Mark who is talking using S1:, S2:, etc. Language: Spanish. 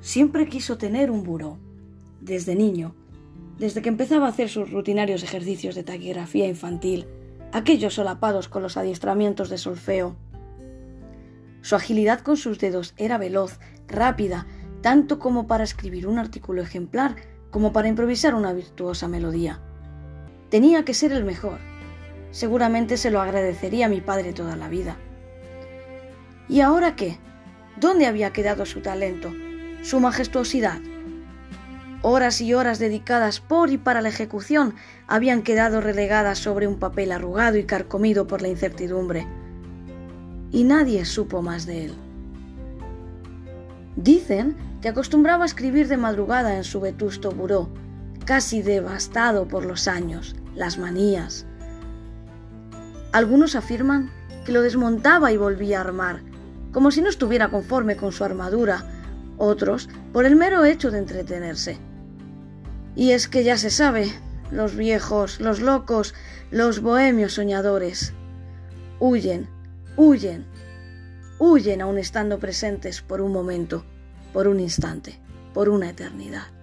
S1: siempre quiso tener un buró, desde niño, desde que empezaba a hacer sus rutinarios ejercicios de taquigrafía infantil, aquellos solapados con los adiestramientos de solfeo. Su agilidad con sus dedos era veloz, rápida, tanto como para escribir un artículo ejemplar como para improvisar una virtuosa melodía. Tenía que ser el mejor. Seguramente se lo agradecería a mi padre toda la vida. ¿Y ahora qué? ¿Dónde había quedado su talento, su majestuosidad? Horas y horas dedicadas por y para la ejecución habían quedado relegadas sobre un papel arrugado y carcomido por la incertidumbre. Y nadie supo más de él. Dicen que acostumbraba a escribir de madrugada en su vetusto buró, casi devastado por los años, las manías. Algunos afirman que lo desmontaba y volvía a armar, como si no estuviera conforme con su armadura, otros por el mero hecho de entretenerse. Y es que ya se sabe, los viejos, los locos, los bohemios soñadores, huyen, huyen, huyen aun estando presentes por un momento, por un instante, por una eternidad.